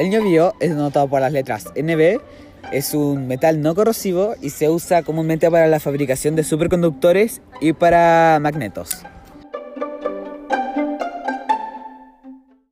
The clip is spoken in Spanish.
El niobio es denotado por las letras NB, es un metal no corrosivo y se usa comúnmente para la fabricación de superconductores y para magnetos.